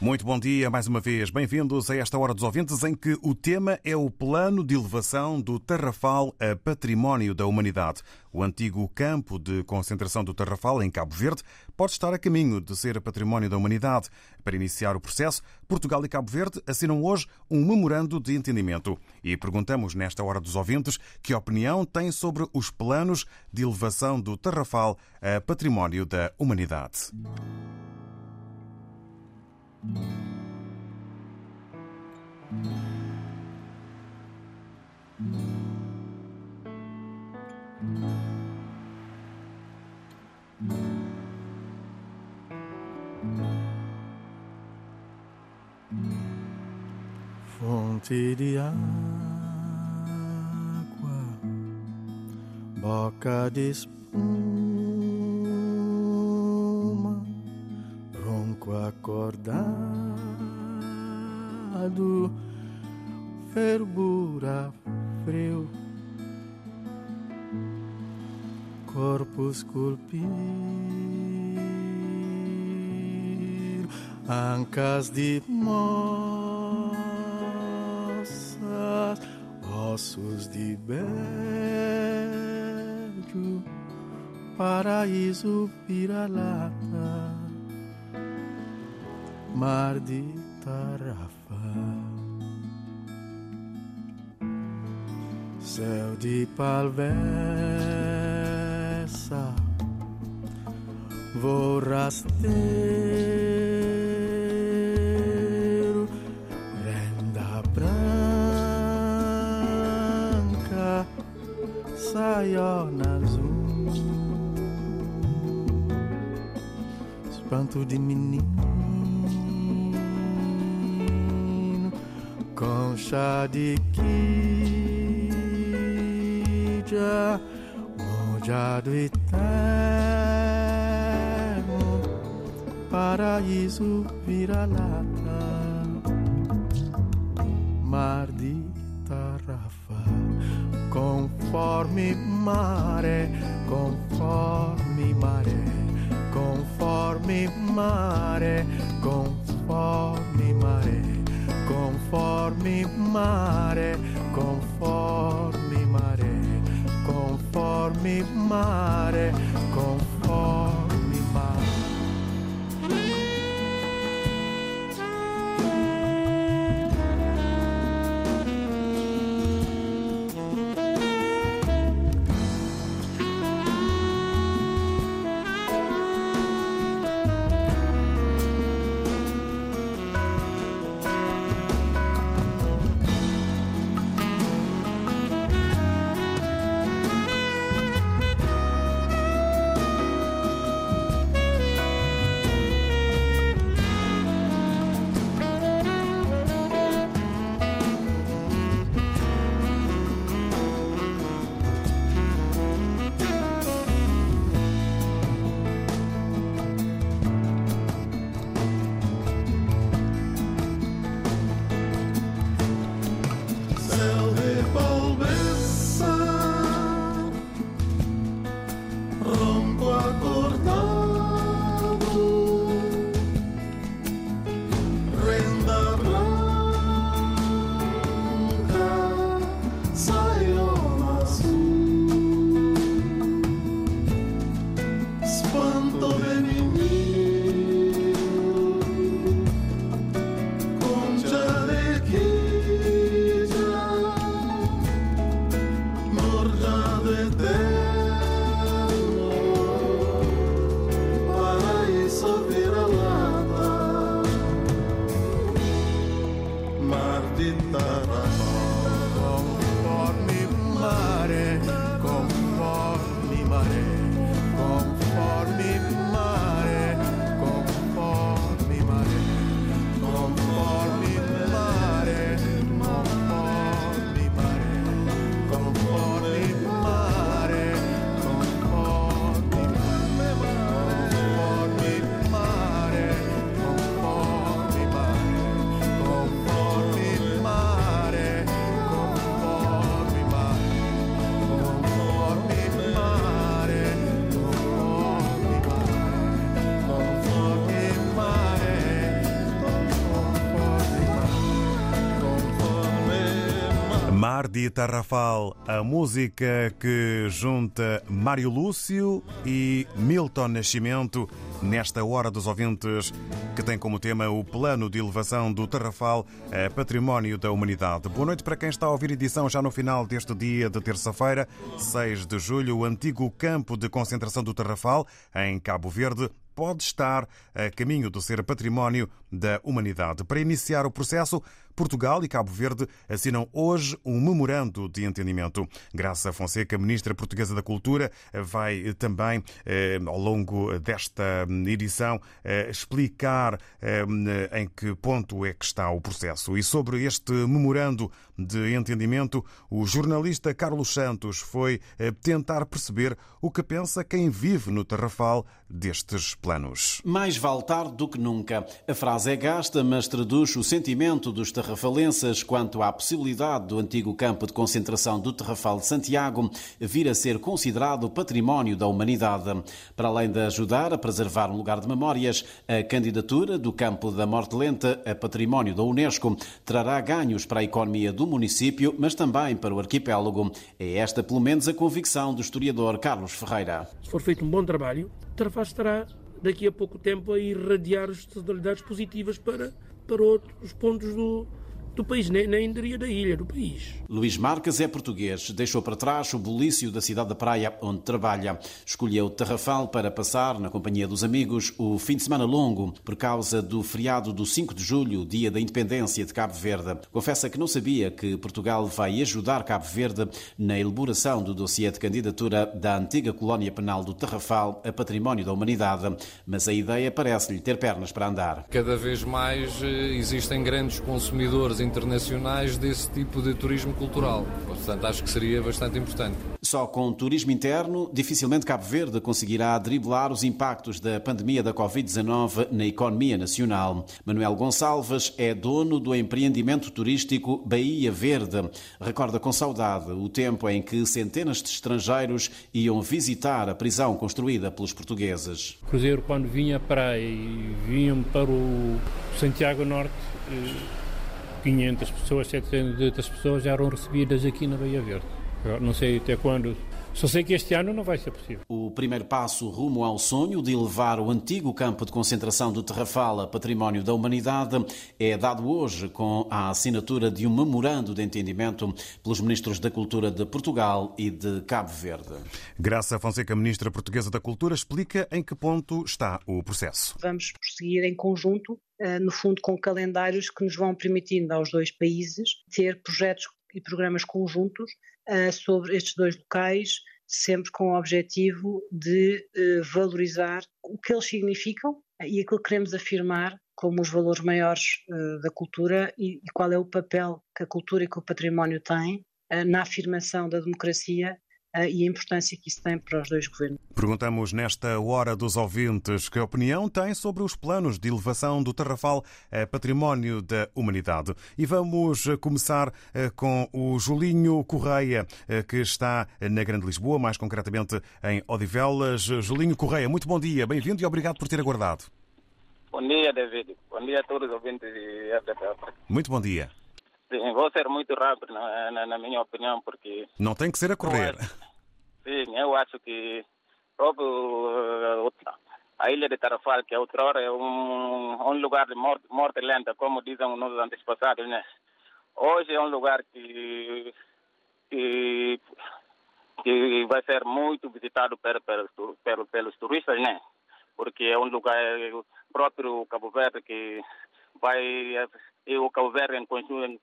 Muito bom dia mais uma vez. Bem-vindos a esta Hora dos Ouvintes, em que o tema é o plano de elevação do Tarrafal a património da humanidade. O antigo campo de concentração do Tarrafal, em Cabo Verde, pode estar a caminho de ser património da humanidade. Para iniciar o processo, Portugal e Cabo Verde assinam hoje um memorando de entendimento. E perguntamos nesta Hora dos Ouvintes que opinião tem sobre os planos de elevação do Tarrafal a património da humanidade. Fonte de água, boca de espuma, acordado, fervura frio, corpo esculpido, ancas de moças, ossos de beijo, paraíso vira-lata, mar de tarrafa, céu de palvessa, vou rasteiro, renda branca, saiona azul, espanto de menino, concha de quija, mojado eterno, paraíso vira-lata, mar de tarrafa, conforme maré, conforme maré, conforme maré, conformi mare, conformi mare, conformi mare. Mar de Tarrafal, a música que junta Mário Lúcio e Milton Nascimento nesta hora dos ouvintes, que tem como tema o plano de elevação do Tarrafal a património da humanidade. Boa noite para quem está a ouvir edição já no final deste dia de terça-feira, 6 de julho, o antigo campo de concentração do Tarrafal, em Cabo Verde, pode estar a caminho de ser património da humanidade. Para iniciar o processo, Portugal e Cabo Verde assinam hoje um memorando de entendimento. Graça Fonseca, ministra portuguesa da Cultura, vai também, eh, ao longo desta edição, eh, explicar eh, em que ponto é que está o processo. E sobre este memorando de entendimento, o jornalista Carlos Santos foi tentar perceber o que pensa quem vive no Tarrafal destes planos. Mais vale tarde do que nunca. A frase é gasta, mas traduz o sentimento dos terrafalenses quanto à possibilidade do antigo campo de concentração do Terrafal de Santiago vir a ser considerado património da humanidade. Para além de ajudar a preservar um lugar de memórias, a candidatura do campo da Morte Lenta a património da Unesco trará ganhos para a economia do município, mas também para o arquipélago. É esta, pelo menos, a convicção do historiador Carlos Ferreira. Se for feito um bom trabalho, o Tarrafal estará daqui a pouco tempo a irradiar as tonalidades positivas para, para outros pontos do, do país, nem, nem diria da ilha, do país. Luís Marques é português, deixou para trás o bulício da cidade da praia onde trabalha. Escolheu Tarrafal para passar, na companhia dos amigos, o fim de semana longo, por causa do feriado do 5 de julho, dia da independência de Cabo Verde. Confessa que não sabia que Portugal vai ajudar Cabo Verde na elaboração do dossiê de candidatura da antiga colónia penal do Tarrafal a património da humanidade, mas a ideia parece-lhe ter pernas para andar. Cada vez mais eh, existem grandes consumidores internacionais desse tipo de turismo cultural. Portanto, acho que seria bastante importante. Só com turismo interno, dificilmente Cabo Verde conseguirá driblar os impactos da pandemia da Covid-19 na economia nacional. Manuel Gonçalves é dono do empreendimento turístico Bahia Verde. Recorda com saudade o tempo em que centenas de estrangeiros iam visitar a prisão construída pelos portugueses. O cruzeiro, quando vinha para e vinham para o Santiago Norte, 500 pessoas, 700 pessoas já eram recebidas aqui na Bahia Verde. Eu não sei até quando. Só sei que este ano não vai ser possível. O primeiro passo rumo ao sonho de levar o antigo campo de concentração do Terrafal a património da humanidade é dado hoje com a assinatura de um memorando de entendimento pelos ministros da Cultura de Portugal e de Cabo Verde. Graça Fonseca, ministra portuguesa da Cultura, explica em que ponto está o processo. Vamos prosseguir em conjunto, no fundo, com calendários que nos vão permitindo aos dois países ter projetos e programas conjuntos sobre estes dois locais, sempre com o objetivo de valorizar o que eles significam e aquilo que queremos afirmar como os valores maiores da cultura e qual é o papel que a cultura e que o património têm na afirmação da democracia e a importância que isso tem para os dois governos. Perguntamos nesta hora dos ouvintes que opinião tem sobre os planos de elevação do Tarrafal a património da humanidade. E vamos começar com o Julinho Correia, que está na Grande Lisboa, mais concretamente em Odivelas. Julinho Correia, muito bom dia, bem-vindo e obrigado por ter aguardado. Bom dia, David. Bom dia a todos os ouvintes de RTP. Muito bom dia. Sim, vou ser muito rápido, na, na, na, minha opinião, porque... Não tem que ser a correr. Sim, eu acho que próprio uh, a ilha de Tarrafal, que outrora é um, um lugar de morte, morte lenta, como dizem nos antepassados, né? Hoje é um lugar que, que, que vai ser muito visitado pelos, pelos, pelos turistas, né? Porque é um lugar próprio Cabo Verde que vai e o Cabo Verde,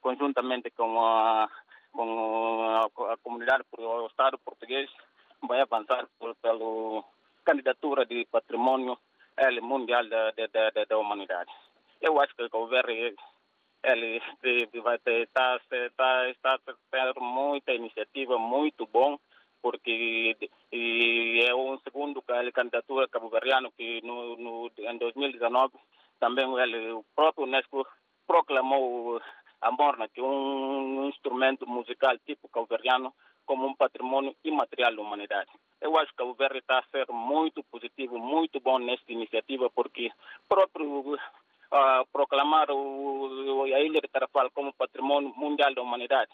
conjuntamente com a, com a, a comunidade, o Estado português, vai avançar pela candidatura de patrimônio ele, mundial da, da, da, da humanidade. Eu acho que o Cabo Verde ele ele vai ter, está, está, está tendo muita iniciativa, muito bom, porque e é um segundo ca- candidatura cabo-verdiano que no, no, em 2019 também ele, o próprio Unesco proclamou a morna, que é um instrumento musical tipo cabo-verdiano, como um patrimônio imaterial da humanidade. Eu acho que o Verde está a ser muito positivo, muito bom nesta iniciativa, porque próprio ah, proclamar o, a Ilha de Tarafal como patrimônio mundial da humanidade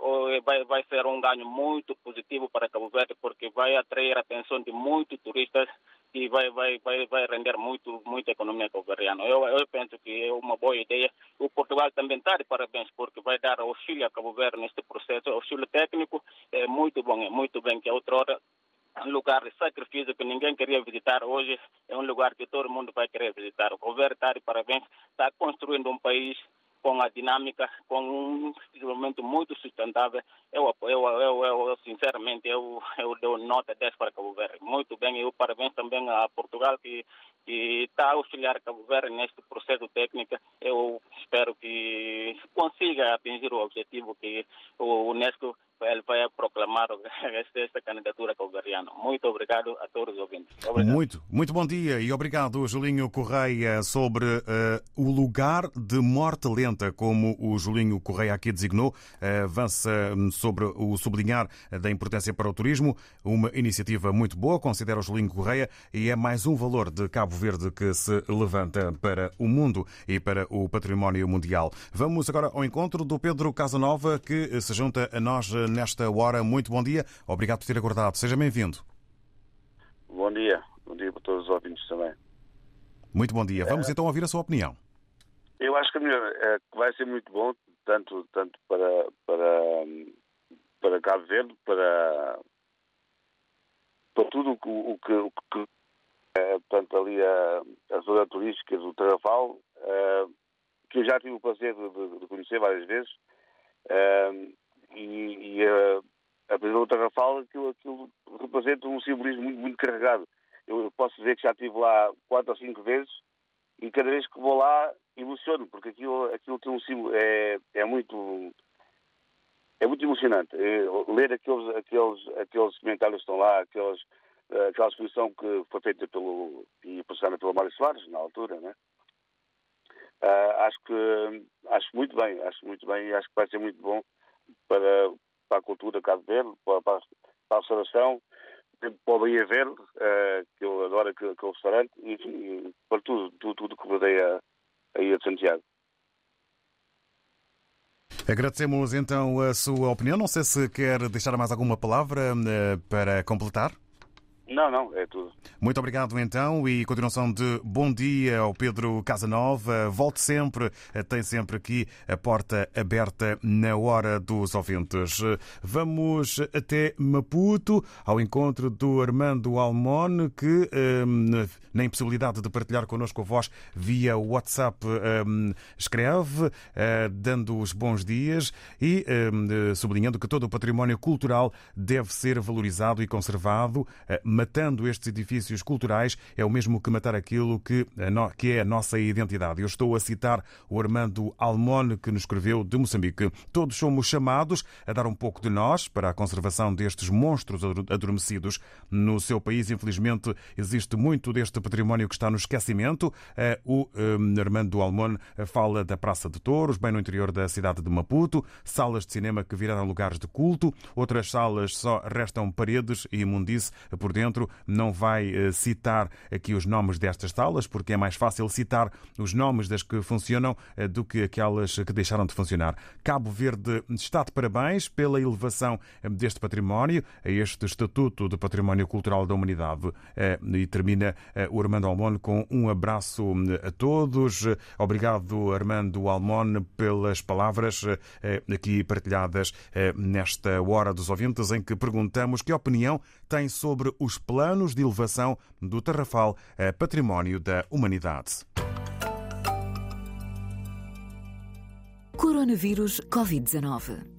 oh, vai, vai ser um ganho muito positivo para Cabo Verde, porque vai atrair a atenção de muitos turistas e vai, vai, vai, vai render muito, muita economia cabo-verdiana. Eu, eu penso que é uma boa ideia. O Portugal também está de parabéns, porque vai dar auxílio a Cabo Verde neste processo, auxílio técnico, é muito bom, é muito bem que a outra hora um lugar de sacrifício que ninguém queria visitar hoje é um lugar que todo mundo vai querer visitar. O governo está de parabéns, está construindo um país com a dinâmica, com um desenvolvimento muito sustentável. Eu, eu, eu, eu, sinceramente, eu, eu dou nota 10 para Cabo Verde. Muito bem, e parabéns também a Portugal que, que está a auxiliar Cabo Verde neste processo técnico. Eu espero que consiga atingir o objetivo que o Unesco ele vai proclamar esta, candidatura cabo-verdiana. Muito obrigado a todos os ouvintes. Obrigado. Muito, muito bom dia e obrigado, Julinho Correia, sobre eh, o lugar de morte lenta, como o Julinho Correia aqui designou. Eh, avança hum, sobre o sublinhar da importância para o turismo. Uma iniciativa muito boa, considera o Julinho Correia, e é mais um valor de Cabo Verde que se levanta para o mundo e para o património mundial. Vamos agora ao encontro do Pedro Casanova, que se junta a nós eh, nesta hora. Muito bom dia. Obrigado por ter aguardado. Seja bem-vindo. Bom dia. Bom dia para todos os ouvintes também. Muito bom dia. Vamos então ouvir a sua opinião. Eu acho que a melhor é que vai ser muito bom, tanto, tanto para, para, para Cabo Verde, para, para tudo o que, o que, o que é, portanto, ali a, a zona turística do Tarrafal, eh, que eu já tive o prazer de, de- de conhecer várias vezes, eh, e, e a, a prisão do aquilo, aquilo representa um simbolismo muito, muito carregado. Eu, posso dizer que já estive lá quatro ou cinco vezes e cada vez que vou lá emociono, porque aquilo, aquilo tem um símbolo, é, é muito é muito emocionante. É, ler aqueles, aqueles, aqueles comentários que estão lá, aqueles, eh, aquela exposição que foi feita pelo, e passada pelo Mário Soares, na altura, né? Ah, acho que acho muito bem, acho muito bem e acho que vai ser muito bom para, para a cultura Cabo Verde, para, para, a restauração, para o Verde, eh, que eu adoro aquele, aquele restaurante, e, para tudo, tudo, tudo que rodeia a Santiago. Agradecemos então a sua opinião. Não sei se quer deixar mais alguma palavra eh, para completar. Não, não, é tudo. Muito obrigado então e continuação de bom dia ao Pedro Casanova. Volte sempre, tem sempre aqui a porta aberta na hora dos ouvintes. Vamos até Maputo, ao encontro do Armando Almon, que hum, na impossibilidade de partilhar connosco a voz via WhatsApp hum, escreve, eh, dando os bons dias e hum, sublinhando que todo o património cultural deve ser valorizado e conservado. Eh, matando estes edifícios culturais é o mesmo que matar aquilo que, que é a nossa identidade. Eu estou a citar o Armando Almone, que nos escreveu de Moçambique. Todos somos chamados a dar um pouco de nós para a conservação destes monstros ador- adormecidos. No seu país, infelizmente, existe muito deste património que está no esquecimento. Eh, O eh, Armando Almone fala da Praça de Touros, bem no interior da cidade de Maputo, salas de cinema que viraram lugares de culto, outras salas só restam paredes e imundice por dentro. Não vai eh, citar aqui os nomes destas salas, porque é mais fácil citar os nomes das que funcionam eh, do que aquelas que deixaram de funcionar. Cabo Verde está de parabéns pela elevação eh, deste património a este Estatuto de Património Cultural da Humanidade. E termina o Armando Almone com um abraço a todos. Obrigado, Armando Almone, pelas palavras aqui partilhadas nesta hora dos ouvintes, em que perguntamos que opinião tem sobre os planos de elevação do Tarrafal a património da humanidade. Coronavírus Covid-19.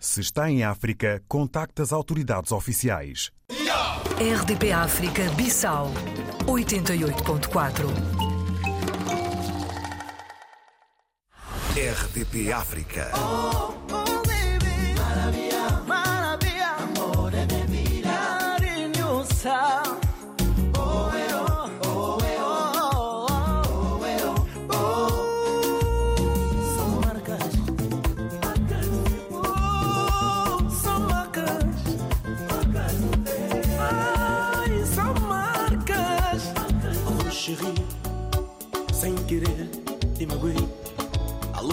Se está em África, contacte as autoridades oficiais. RDP África Bissau 88.4 RDP África.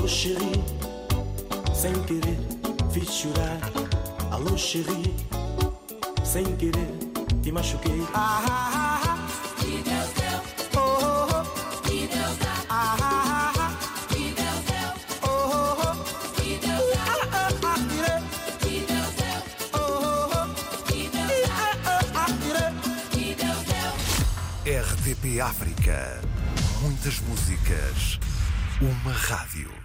Alô, chérie, sem querer, fiz chorar. Alô, chérie, sem querer, te machuquei. Ah, ah, ah, ah. Oh, oh, oh. Ah, ah, ah, ah. Oh, oh, oh. Ah, ah, ah, tirei. Oh, oh, oh. Ah, ah, ah, tirei. RDP África. Muitas músicas. Uma rádio.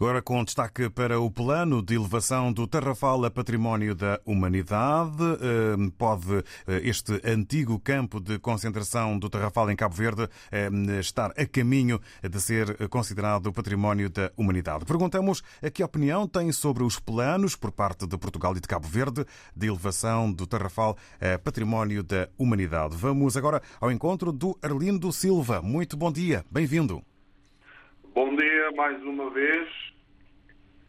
Agora com destaque para o plano de elevação do Tarrafal a Património da Humanidade. Eh, Pode eh, este antigo campo de concentração do Tarrafal em Cabo Verde eh, estar a caminho de ser considerado Património da Humanidade. Perguntamos a que opinião tem sobre os planos por parte de Portugal e de Cabo Verde de elevação do Tarrafal a Património da Humanidade. Vamos agora ao encontro do Arlindo Silva. Muito bom dia, bem-vindo. Bom dia mais uma vez.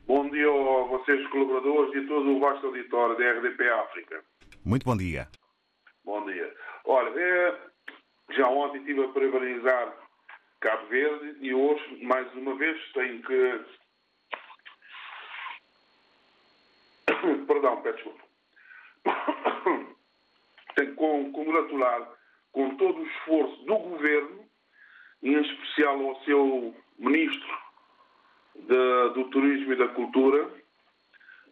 Bom dia a vocês, colaboradores e todo o vasto auditório da RDP África. Muito bom dia. Bom dia. Olha, é, já ontem estive a parabenizar Cabo Verde e hoje, mais uma vez, tenho que. Perdão, peço desculpa. Tenho que con- congratular com todo o esforço do governo, em especial ao seu ministro da- do Turismo e da Cultura,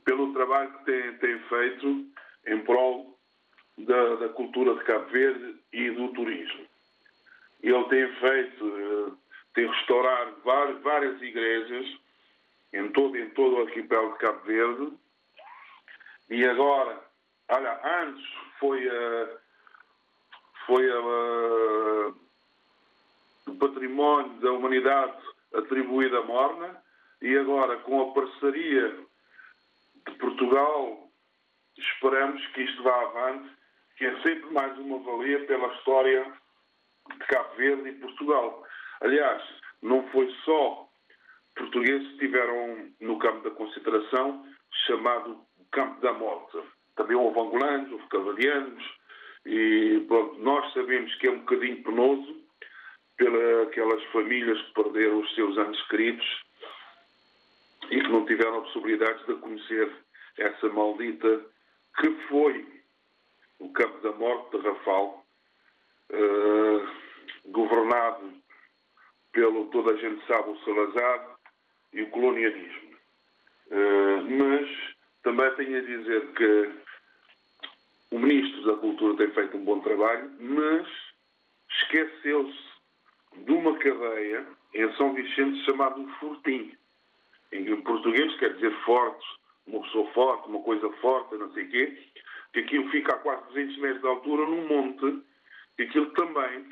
pelo trabalho que tem, tem feito em prol da, da cultura de Cabo Verde e do turismo. Ele tem feito, eh, tem restaurado várias, várias igrejas em todo, em todo o arquipélago de Cabo Verde. E agora, olha, antes foi a, foi a, o património da humanidade atribuído a Morna e agora com a parceria de Portugal esperamos que isto vá avante, que é sempre mais uma valia pela história de Cabo Verde e Portugal. Aliás, não foi só portugueses que estiveram no campo da concentração, chamado Campo da Morte. Também houve angolanos, houve cavalianos, e pronto, nós sabemos que é um bocadinho penoso pelas famílias que perderam os seus anos queridos e que não tiveram possibilidade de conhecer essa maldita que foi o campo da morte de Rafal, eh, governado pelo, toda a gente sabe, o Salazar e o colonialismo. Eh, mas também tenho a dizer que o Ministro da Cultura tem feito um bom trabalho, mas esqueceu-se de uma cadeia em São Vicente chamada Fortim. Em português quer dizer forte, uma pessoa forte, uma coisa forte, não sei o quê, que aquilo fica a quase 200 metros de altura num monte, e aquilo também,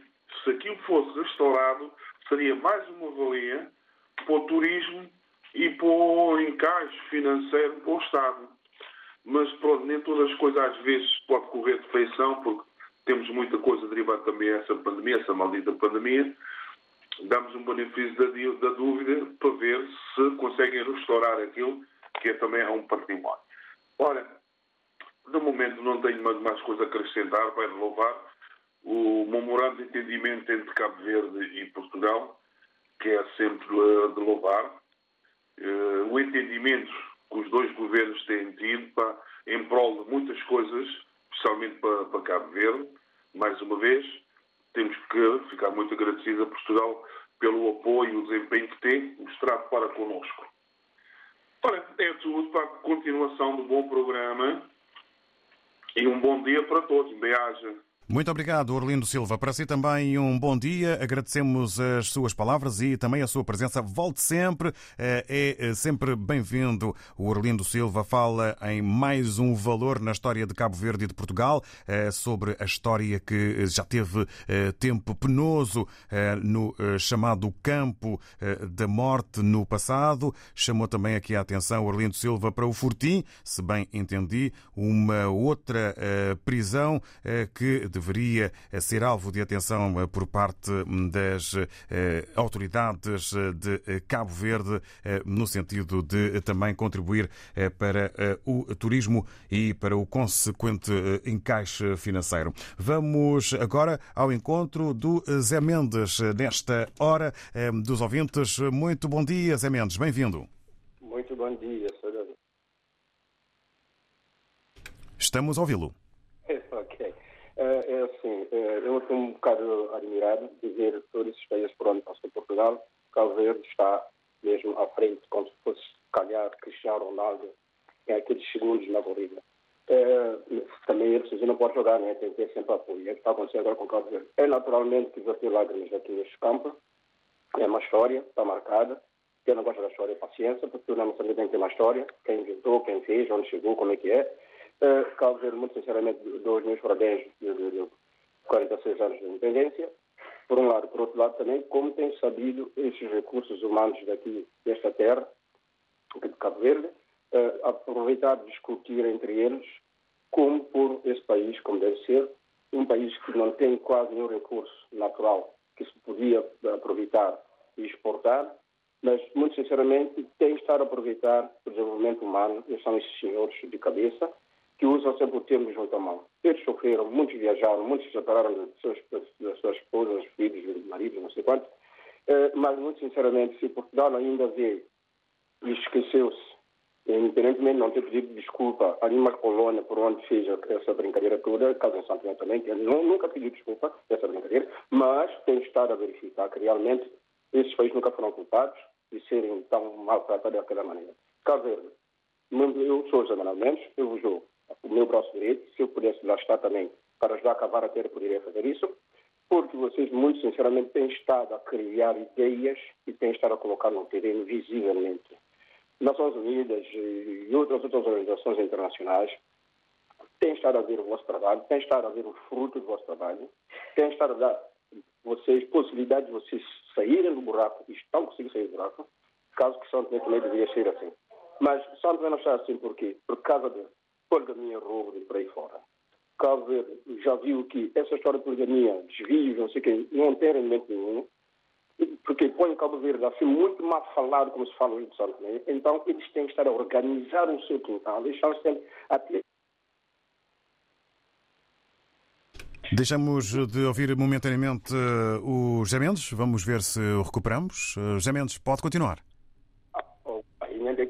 se aquilo fosse restaurado, seria mais uma valia para o turismo e para o encaixe financeiro para o Estado. Mas pronto, nem todas as coisas às vezes pode correr de feição, porque temos muita coisa derivada também a essa pandemia, essa maldita pandemia. Damos um benefício da, dúvida para ver se conseguem restaurar aquilo que é também é um património. Olha, de momento não tenho mais, coisa a acrescentar para louvar o memorando de entendimento entre Cabo Verde e Portugal, que é sempre eh, de louvar. Eh, o entendimento que os dois governos têm tido pá, em prol de muitas coisas, especialmente para, para Cabo Verde. Mais uma vez, temos que ficar muito agradecidos a Portugal pelo apoio e o desempenho que tem mostrado para connosco. Ora, é tudo para a continuação do bom programa e um bom dia para todos. Bem-aja. Muito obrigado, Orlindo Silva. Para si também um bom dia. Agradecemos as suas palavras e também a sua presença. Volte sempre. É sempre bem-vindo. O Orlindo Silva fala em mais um valor na história de Cabo Verde e de Portugal, sobre a história que já teve tempo penoso no chamado campo da morte no passado. Chamou também aqui a atenção Orlindo Silva para o Fortim, se bem entendi, uma outra prisão que deveria ser alvo de atenção por parte das autoridades de Cabo Verde, no sentido de também contribuir para o turismo e para o consequente encaixe financeiro. Vamos agora ao encontro do Zé Mendes, nesta hora dos ouvintes. Muito bom dia, Zé Mendes, bem-vindo. Muito bom dia, senhor. Estamos a ouvi-lo. Ok. É assim, eu estou um bocado admirado de ver todos esses países por onde passou Portugal. Cabo Verde está mesmo à frente, como se fosse, calhar, Cristiano Ronaldo em aqueles segundos na corrida. É, também ele precisa não pode jogar, né? tem que ter sempre apoio. É o que está acontecendo agora com o Cabo Verde. É naturalmente que verter lágrimas aqui neste campo. É uma história, está marcada. Quem não gosta da história, paciência, porque na nossa vida tem que ter uma história. Quem inventou, quem fez, onde chegou, como é que é. Uh, Cabo Verde, muito sinceramente, dou os meus parabéns de, de, de 46 anos de independência, por um lado. Por outro lado, também, como tem sabido esses recursos humanos daqui, desta terra, de Cabo Verde, uh, aproveitar, discutir entre eles como pôr esse país, como deve ser, um país que não tem quase nenhum recurso natural que se podia aproveitar e exportar, mas, muito sinceramente, tem de estar a aproveitar o desenvolvimento humano, e são esses senhores de cabeça, que usam sempre o termo junto à mão. Eles sofreram, muitos viajaram, muitos se separaram das suas esposas, filhos, maridos, não sei quanto. Uh, mas, muito sinceramente, se Portugal ainda vê e esqueceu-se, independentemente de não ter pedido desculpa a nenhuma colônia por onde fez essa brincadeira toda, caso em Santo também, que nunca pediu desculpa dessa brincadeira, mas tem estado a verificar que realmente esses países nunca foram culpados de serem tão maltratados daquela maneira. Cabo Verde, eu sou José Manuel Mendes, eu vos dou o meu braço direito, se eu pudesse lá estar também para ajudar a acabar a ter, poderia fazer isso, porque vocês, muito sinceramente, têm estado a criar ideias e têm estado a colocar no terreno visivelmente. Nações Unidas e outras, outras organizações internacionais têm estado a ver o vosso trabalho, têm estado a ver o fruto do vosso trabalho, têm estado a dar vocês possibilidade de vocês saírem do buraco e estão conseguindo sair do buraco, caso que São Tomé também deveria ser assim. Mas São Tomé não está assim por quê? Por causa de poligamia, roubo e por aí fora. Cabo Verde já viu que essa história de poligamia, desvios, não sei o quê, não tem rendimento nenhum, porque põe Cabo Verde a ser muito mal falado, como se fala de São Tomé. Então, eles têm que estar a organizar o seu quintal, deixar sempre a ter Deixamos de ouvir momentaneamente o José Mendes. Vamos ver se o recuperamos. José Mendes, pode continuar.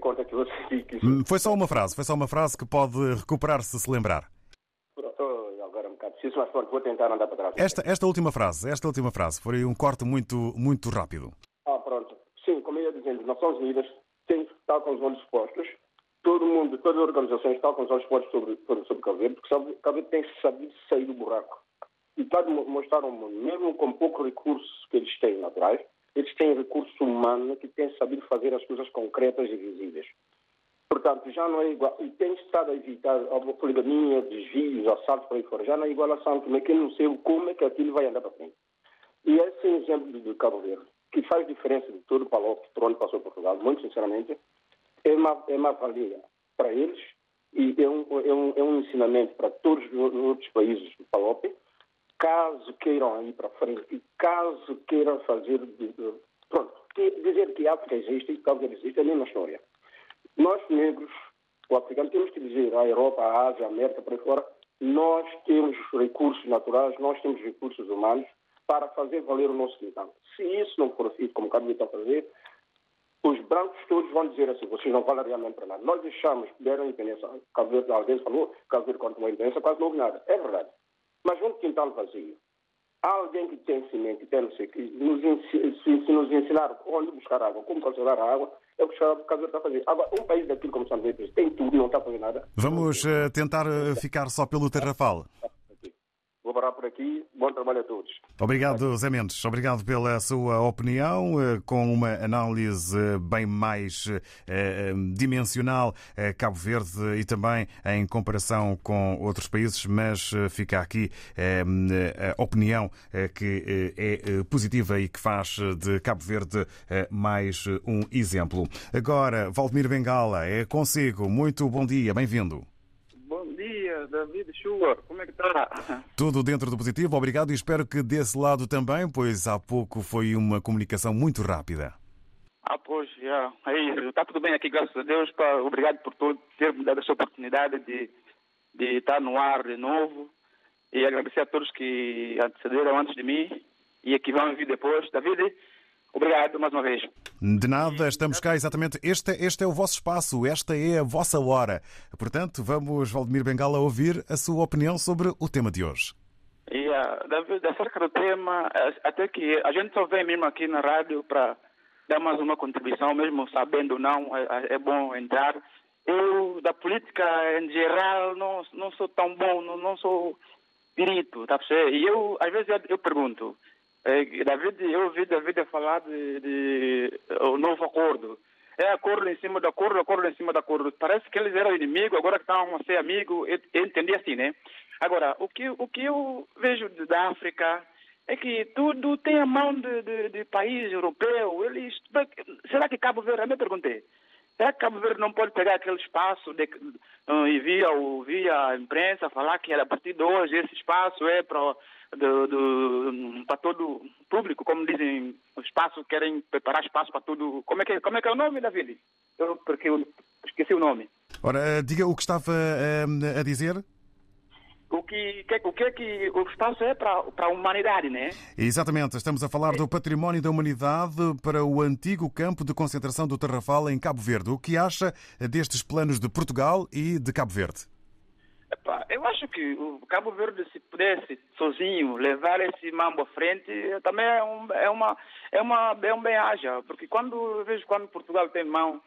Conta que disse. Foi só uma frase, foi só uma frase que pode recuperar se lembrar. Agora um bocado preciso, mas pronto, vou tentar andar para trás. Esta, esta última frase, esta última frase, foi um corte muito, muito rápido. Ah, pronto. Sim, como eu ia dizendo, Nações Unidas tem que estar com os olhos postos. Todo mundo, todas as organizações estão com os olhos postos sobre, sobre Cabo Verde, porque Cabo Verde tem que saber sair do buraco. E está a mostrar ao mundo, mesmo com pouco recurso que eles têm naturais, eles têm recurso humano que tem sabido fazer as coisas concretas e visíveis. Portanto, já não é igual. E tem estado a evitar a poligamia, desvios, assaltos por aí fora. Já não é igual a Santo Tomé, que não sei como é que aquilo vai andar para frente. E esse é exemplo de Cabo Verde, que faz diferença de todo o Palope por onde passou Portugal, muito sinceramente, é uma, é uma valia para eles e é um, é um, é um ensinamento para todos os outros países do Palope, caso queiram ir para frente, caso queiram fazer. Pronto, dizer que África existe e Verde existe é a mesma história. Nós, negros, o africano, temos que dizer à Europa, à Ásia, à América, para fora, nós temos recursos naturais, nós temos recursos humanos para fazer valer o nosso quintal. Se isso não for feito, como o Cabo está a fazer, os brancos todos vão dizer assim, vocês não valem realmente para nada. Nós deixamos, deram independência, alguém falou, Cabo Verde quando tomou a independência, quase não houve nada. É verdade. Mas um quintal vazio, há alguém que tem semente, tem não sei o que, nos, se, nos ensinar onde buscar água, como conservar a água, é o que o Cabo está a fazer. Agora, um país daquilo como São Pedro tem tudo não está a fazer nada. Vamos eh, tentar eh, ficar só pelo Tarrafal. Parar por aqui. Bom trabalho a todos. Obrigado, Zé Mendes. Obrigado pela sua opinião, eh, com uma análise eh, bem mais eh, dimensional Cabo Verde e também em comparação com outros países, mas fica aqui a opinião que é positiva e que faz de Cabo Verde mais um exemplo. Agora, Valdemir Bengala, é consigo. Muito bom dia, bem-vindo. David Chuva. Como é que está? Tudo dentro do positivo, obrigado e espero que desse lado também, pois há pouco foi uma comunicação muito rápida. Ah, pois, já. É isso. Está tudo bem aqui, graças a Deus. Pá. Obrigado por todo, ter me dado essa oportunidade de, de estar no ar de novo. E agradecer a todos que antecederam antes de mim e que vão vir depois. David, obrigado mais uma vez. De nada, estamos cá exatamente. Este, este é o vosso espaço, esta é a vossa hora. Portanto, vamos, Valdemir Bengala, ouvir a sua opinião sobre o tema de hoje. David, acerca do tema, até que a gente só vem mesmo aqui na rádio para dar mais uma contribuição, mesmo sabendo não, é, é bom entrar. Eu, da política em geral, não, não sou tão bom, não, não sou perito, tá? E eu, às vezes, eu, eu pergunto, David, eu ouvi David falar de, de o novo acordo. É acordo em cima do acordo, acordo em cima do acordo. Parece que eles eram inimigos, agora que estão a ser amigos. Eu, eu entendi assim, né? Agora, o que, o que eu vejo da África é que tudo tem a mão de, de, de país europeu. Eles, será que Cabo Verde, eu me perguntei, será que Cabo Verde não pode pegar aquele espaço de, ah, e via, via a imprensa falar que a partir de hoje esse espaço é para do, do, para todo público, como dizem, o espaço, querem preparar espaço para todo. Como é que, como é, que é o nome, David? Eu, porque eu esqueci o nome. Ora, eh, diga o que estava eh, a dizer. O que, que, o que é que o espaço é para, para a humanidade, né? Exatamente, estamos a falar do património da humanidade para o antigo campo de concentração do Tarrafal em Cabo Verde. O que acha destes planos de Portugal e de Cabo Verde? Eu acho que o Cabo Verde, se pudesse sozinho levar esse mambo à frente, também é, um, é uma é uma é um bem-aja, porque quando vejo quando Portugal tem mão,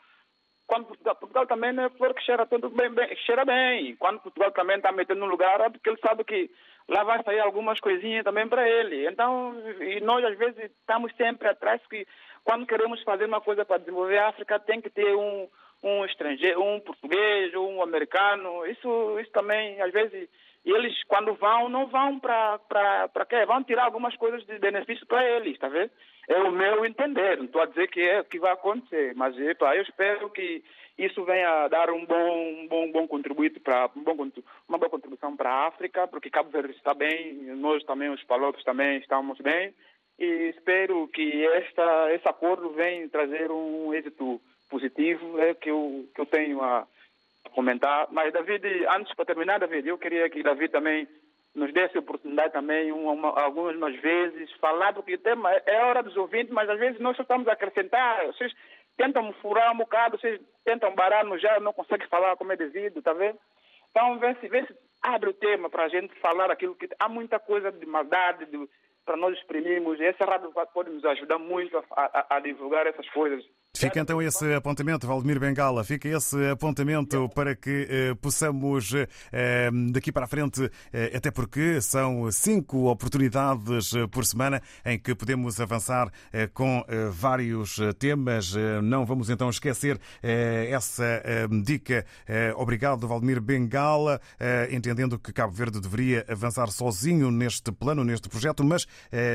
quando Portugal, Portugal também é flor que cheira bem, bem cheira bem. Quando Portugal também está metendo no lugar, é porque ele sabe que lá vai sair algumas coisinhas também para ele. Então, e nós às vezes estamos sempre atrás que quando queremos fazer uma coisa para desenvolver a África, tem que ter um um estrangeiro, um português, um americano. Isso, isso também, às vezes, eles, quando vão, não vão para quê? Vão tirar algumas coisas de benefício para eles, está vendo? É o meu entender. Não estou a dizer que é o que vai acontecer, mas epa, eu espero que isso venha a dar um bom, um bom, bom contributo para um bom, uma boa contribuição para a África, porque Cabo Verde está bem, nós também, os palopes também estamos bem, e espero que esta, esse acordo venha trazer um êxito positivo, é que eu, que eu tenho a comentar. Mas, David, antes para terminar, David, eu queria que David também nos desse oportunidade também, uma, uma, algumas vezes, falar, porque o tema é é hora dos ouvintes, mas às vezes nós só estamos a acrescentar, vocês tentam furar um bocado, vocês tentam barar no já, não conseguem falar como é devido, tá vendo? Então, vê se, vê se abre o tema para a gente falar aquilo que há muita coisa de maldade de, para nós exprimirmos, e essa rádio pode nos ajudar muito a, a- a divulgar essas coisas. Fica então esse apontamento, Valdemir Bengala, fica esse apontamento para que eh, possamos eh, daqui para a frente, eh, até porque são cinco oportunidades eh, por semana em que podemos avançar eh, com eh, vários temas. Não vamos então esquecer essa dica. Obrigado, Valdemir Bengala, entendendo que Cabo Verde deveria avançar sozinho neste plano, neste projeto, mas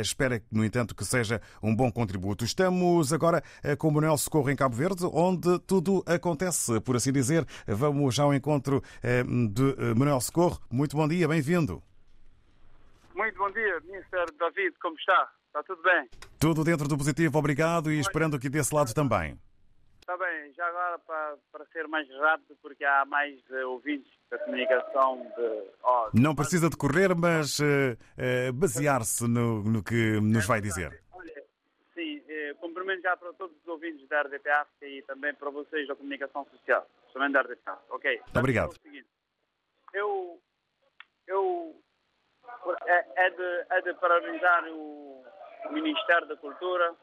espera, no entanto, que seja um bom contributo. Estamos agora com o Manuel Socorro em Cabo Verde, onde tudo acontece, por assim dizer. Vamos ao encontro eh, de eh, Manuel Socorro. Muito bom dia, bem-vindo. Muito bom dia, Mr. David, como está? Está tudo bem? Tudo dentro do positivo, obrigado e esperando aqui desse lado também. Está bem, já já agora para, para ser mais rápido, porque há mais uh, ouvintes da comunicação de. Oh, Não precisa de correr, mas uh, uh, basear-se no, no, que nos vai dizer. Eh, cumprimento já para todos os ouvintes da RDP África e também para vocês da comunicação social, também da RDP África, ok? Obrigado. É o seguinte, eu. eu é, é, de, é de parabenizar o Ministério da Cultura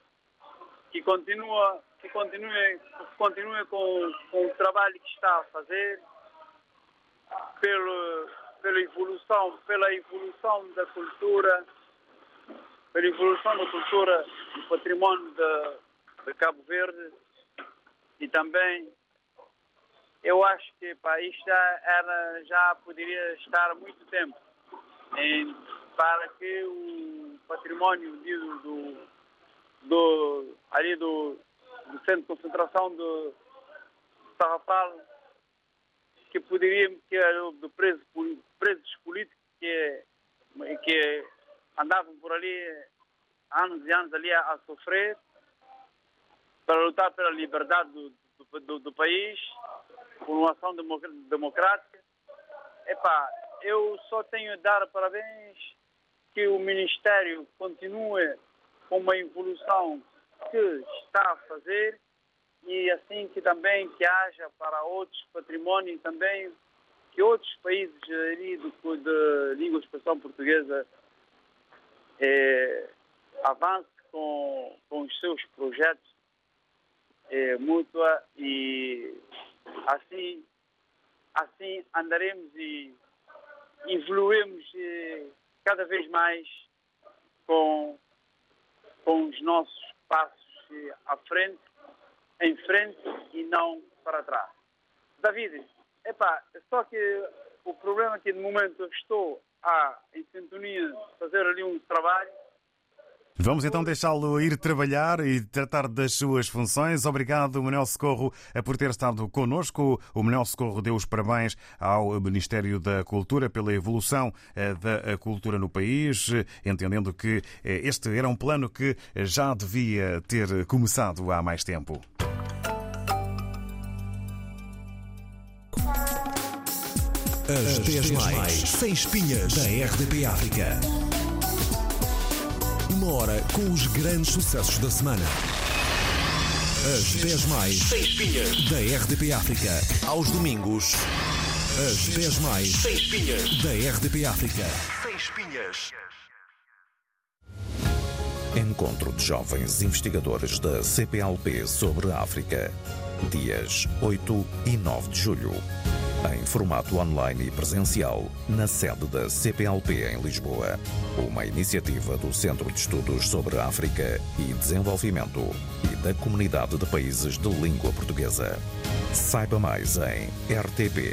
que continua que continue, que continue com, com o trabalho que está a fazer pelo, pela evolução pela evolução da cultura pela evolução da cultura do património de, de Cabo Verde e também eu acho que pá, isto era, já poderia estar muito tempo. Em, para que o património do, do, do ali do, do centro de concentração do Tarrafal que poderia que era do preso, presos políticos que, que andavam por ali anos e anos ali a, a sofrer para lutar pela liberdade do, do, do, do país por uma ação democrática. Epá, eu só tenho a dar parabéns que o Ministério continue com uma evolução que está a fazer e assim que também que haja para outros patrimónios também que outros países de língua de expressão portuguesa eh, avance com, com os seus projetos eh, mútua e assim assim andaremos e evoluímos eh, cada vez mais com, com os nossos passos eh, à frente, em frente e não para trás. David, epá, só que o problema que de momento eu estou a, em sintonia fazer ali um trabalho Vamos então deixá-lo ir trabalhar e tratar das suas funções. Obrigado, Manuel Socorro, por ter estado connosco. O Manuel Socorro deu os parabéns ao Ministério da Cultura pela evolução eh, da cultura no país, entendendo que eh, este era um plano que já devia ter começado há mais tempo. As 10 mais, sem espinhas, da RDP África. Uma hora com os grandes sucessos da semana. As 10 mais, sem espinhas, da RDP África. Aos domingos. As 10 mais, sem espinhas, da RDP África. Sem espinhas. Encontro de jovens investigadores da CPLP sobre a África. Dias 8 e 9 de julho. Em formato online e presencial, na sede da CPLP em Lisboa. Uma iniciativa do Centro de Estudos sobre África e Desenvolvimento e da Comunidade de Países de Língua Portuguesa. Saiba mais em rtp.pt/rdp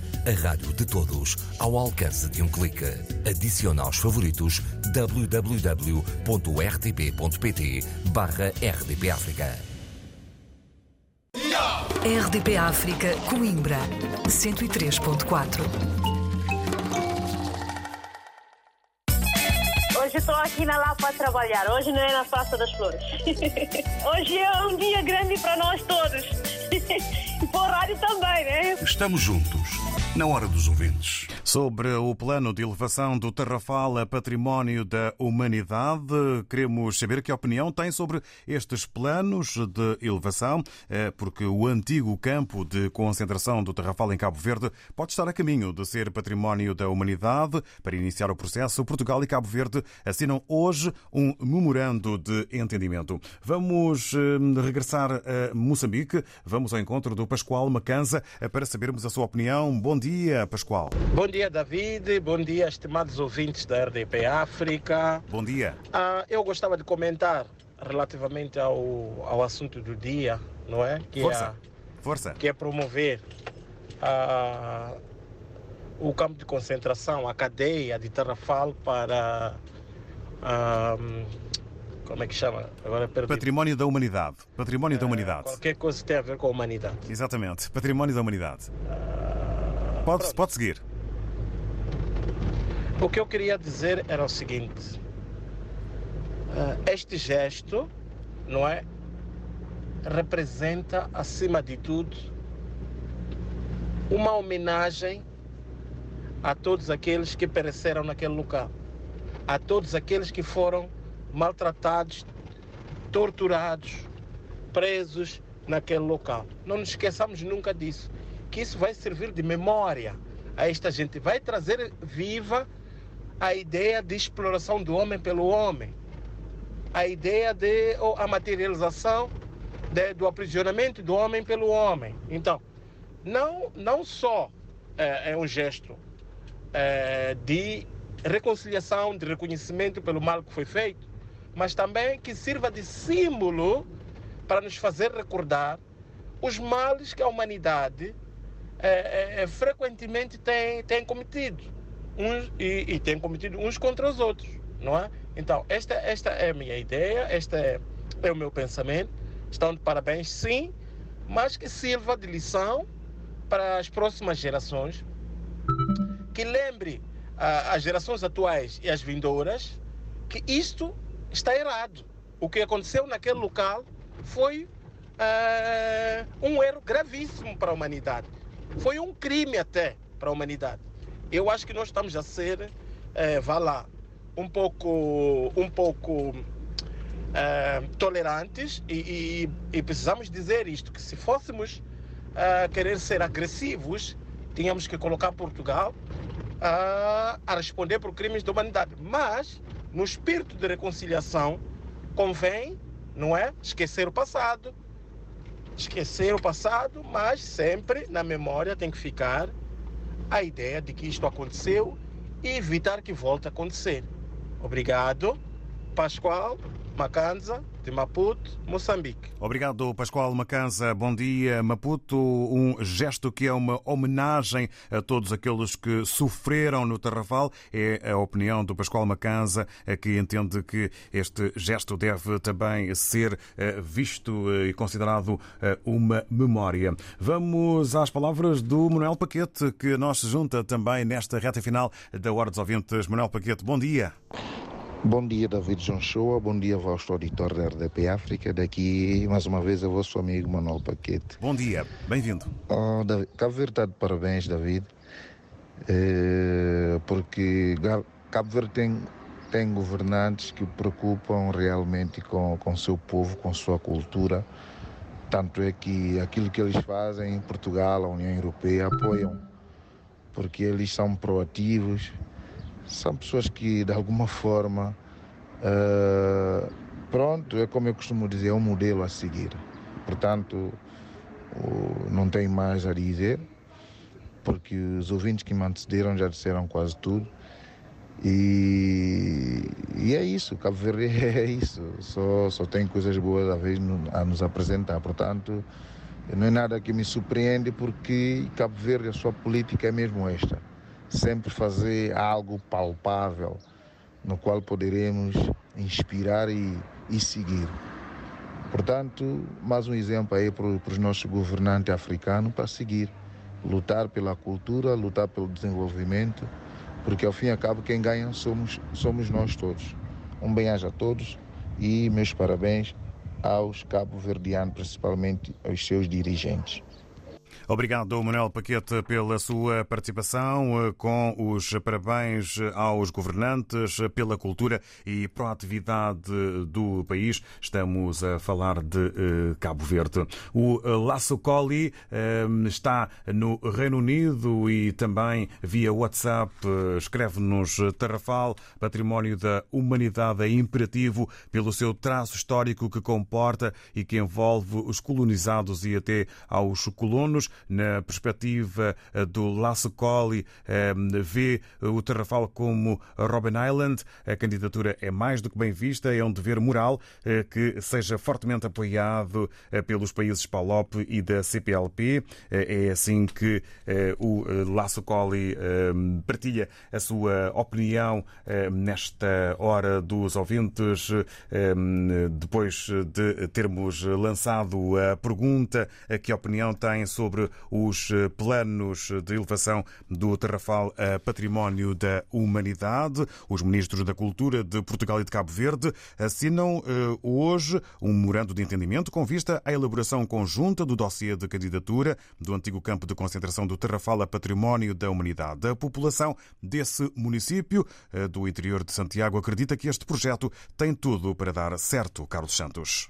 A rádio de todos, ao alcance de um clique. Adicione aos favoritos www.rtp.pt barra RDP África. RDP África, Coimbra, 103.4. Hoje estou aqui na Lapa a trabalhar, hoje não é na Praça das Flores. hoje é um dia grande para nós todos. e para o rádio também, né? Estamos juntos, na hora dos ouvintes. Sobre o plano de elevação do Tarrafal a património da humanidade, queremos saber que opinião tem sobre estes planos de elevação, eh, porque o antigo campo de concentração do Tarrafal em Cabo Verde pode estar a caminho de ser património da humanidade. Para iniciar o processo, Portugal e Cabo Verde assinam hoje um memorando de entendimento. Vamos eh, regressar a Moçambique. Vamos ao encontro do Pascoal Macanza para sabermos a sua opinião. Bom dia, Pascoal. Bom dia, David. Bom dia, estimados ouvintes da RDP África. Bom dia. Ah, eu gostava de comentar relativamente ao, ao assunto do dia, não é? Que Força. É, Força. Que é promover a, o campo de concentração, a cadeia de Tarrafal para. ah, como é que chama? Agora perdi. Património da Humanidade. Património É, da Humanidade. Qualquer coisa que tenha a ver com a humanidade. Exatamente. Património da Humanidade. Pode, pode seguir. O que eu queria dizer era o seguinte: ah, este gesto, não é? Representa, acima de tudo, uma homenagem a todos aqueles que pereceram naquele local, a todos aqueles que foram maltratados, torturados, presos naquele local. Não nos esqueçamos nunca disso, que isso vai servir de memória a esta gente, vai trazer viva a ideia de exploração do homem pelo homem, a ideia de ou a materialização de- do aprisionamento do homem pelo homem. Então, não, não só é, é um gesto é, de reconciliação, de reconhecimento pelo mal que foi feito, mas também que sirva de símbolo para nos fazer recordar os males que a humanidade é, é, é, frequentemente tem, tem cometido uns, e, e tem cometido uns contra os outros, não é? Então, esta, esta é a minha ideia, este é, é o meu pensamento. Estão de parabéns, sim, mas que sirva de lição para as próximas gerações, que lembre ah, as gerações atuais e as vindouras que isto está errado. O que aconteceu naquele local foi ah, um erro gravíssimo para a humanidade. Foi um crime até para a humanidade. Eu acho que nós estamos a ser, eh, vá lá, um pouco, um pouco eh, tolerantes e, e- e precisamos dizer isto, que se fôssemos ah, querer ser agressivos, tínhamos que colocar Portugal ah, a responder por crimes da humanidade. Mas, no espírito de reconciliação, convém, não é, esquecer o passado, esquecer o passado, mas sempre na memória tem que ficar a ideia de que isto aconteceu e evitar que volte a acontecer. Obrigado. Pascoal Macanza, de Maputo, Moçambique. Obrigado, Pascoal Macanza. Bom dia, Maputo. Um gesto que é uma homenagem a todos aqueles que sofreram no Tarrafal. É a opinião do Pascoal Macanza, eh, que entende que este gesto deve também ser eh, visto eh, e considerado uma memória. Vamos às palavras do Manuel Paquete, que nos junta também nesta reta final da Hora dos Ouvintes. Manuel Paquete, bom dia. Bom dia, David João Shoa. Bom dia, vosso auditor da RDP África. Daqui, mais uma vez, é vosso amigo Manuel Paquete. Bom dia, bem-vindo. Oh, David, Cabo Verde está de parabéns, David, Eh, porque Cabo Verde tem, tem governantes que preocupam realmente com o seu povo, com sua cultura. Tanto é que aquilo que eles fazem em Portugal, a União Europeia, apoiam, porque eles são proativos, são pessoas que, de alguma forma, eh, pronto, é como eu costumo dizer, é um modelo a seguir. Portanto, não tem mais a dizer, porque os ouvintes que me antecederam já disseram quase tudo. E, e é isso, Cabo Verde é isso, só, só tem coisas boas a, vez a nos apresentar. Portanto, não é nada que me surpreende, porque Cabo Verde, a sua política é mesmo esta: sempre fazer algo palpável no qual poderemos inspirar e, e seguir. Portanto, mais um exemplo aí para, os nossos governantes africanos para seguir. Lutar pela cultura, lutar pelo desenvolvimento, porque ao fim e ao cabo quem ganha somos, somos nós todos. Um bem-aja a todos e meus parabéns aos cabo-verdianos, principalmente aos seus dirigentes. Obrigado, Manuel Paquete, pela sua participação, eh, com os parabéns aos governantes pela cultura e proatividade do país. Estamos a falar de eh, Cabo Verde. O eh, Laço Colli eh, está no Reino Unido e também via WhatsApp eh, escreve-nos Tarrafal, património da humanidade é imperativo pelo seu traço histórico que comporta e que envolve os colonizados e até aos colonos na perspectiva do Lasso Colli, vê o Tarrafal como Robin Island. A candidatura é mais do que bem vista, é um dever moral que seja fortemente apoiado pelos países PALOP e da CPLP. É assim que o Lasso Colli partilha a sua opinião nesta hora dos ouvintes, depois de termos lançado a pergunta que opinião tem sobre os planos de elevação do Terrafal a Património da Humanidade. Os ministros da Cultura de Portugal e de Cabo Verde assinam hoje um memorando de entendimento com vista à elaboração conjunta do dossiê de candidatura do antigo campo de concentração do Terrafal a Património da Humanidade. A população desse município do interior de Santiago acredita que este projeto tem tudo para dar certo, Carlos Santos.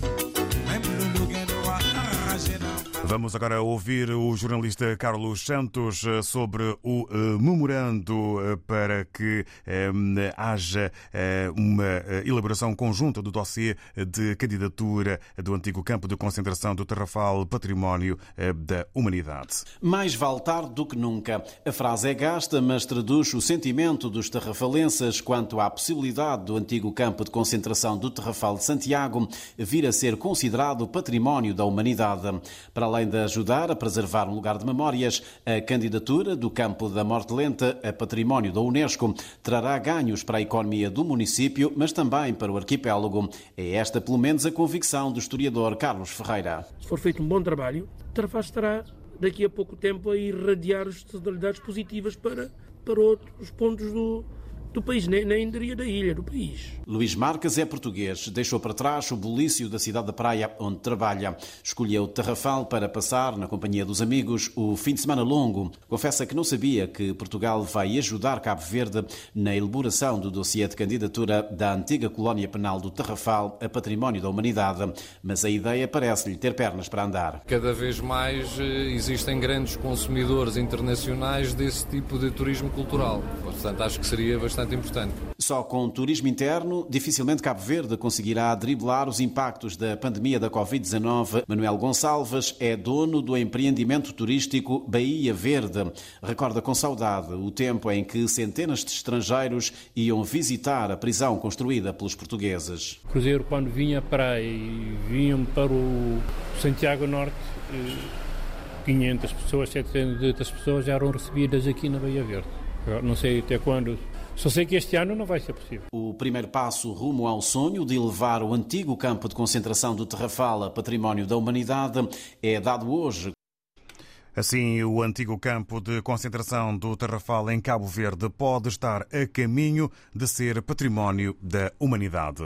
agora ouvir o jornalista Carlos Santos sobre o memorando para que haja uma elaboração conjunta do dossiê de candidatura do antigo campo de concentração do Terrafal Património da Humanidade. Mais vale tarde do que nunca. A frase é gasta, mas traduz o sentimento dos terrafalenses quanto à possibilidade do antigo campo de concentração do Terrafal de Santiago vir a ser considerado património da humanidade. Para além de ajudar a preservar um lugar de memórias, a candidatura do campo da Morte Lenta a património da Unesco trará ganhos para a economia do município, mas também para o arquipélago. É esta, pelo menos, a convicção do historiador Carlos Ferreira. Se for feito um bom trabalho, estará daqui a pouco tempo a irradiar as tonalidades positivas para, para outros pontos do, do país, nem, nem diria da ilha, do país. Luís Marques é português, deixou para trás o bulício da cidade da praia onde trabalha. Escolheu Tarrafal para passar, na companhia dos amigos, o fim de semana longo. Confessa que não sabia que Portugal vai ajudar Cabo Verde na elaboração do dossiê de candidatura da antiga colónia penal do Tarrafal a património da humanidade, mas a ideia parece-lhe ter pernas para andar. Cada vez mais existem grandes consumidores internacionais desse tipo de turismo cultural. Portanto, acho que seria bastante importante. Só com turismo interno, dificilmente Cabo Verde conseguirá driblar os impactos da pandemia da Covid-19. Manuel Gonçalves é dono do empreendimento turístico Bahia Verde. Recorda com saudade o tempo em que centenas de estrangeiros iam visitar a prisão construída pelos portugueses. O cruzeiro, quando vinha para e vinham para o Santiago Norte, 500 pessoas, 700 pessoas já eram recebidas aqui na Bahia Verde. Não sei até quando só sei que este ano não vai ser possível. O primeiro passo rumo ao sonho de elevar o antigo campo de concentração do Terrafal a património da humanidade é dado hoje. Assim, o antigo campo de concentração do Terrafal em Cabo Verde pode estar a caminho de ser património da humanidade.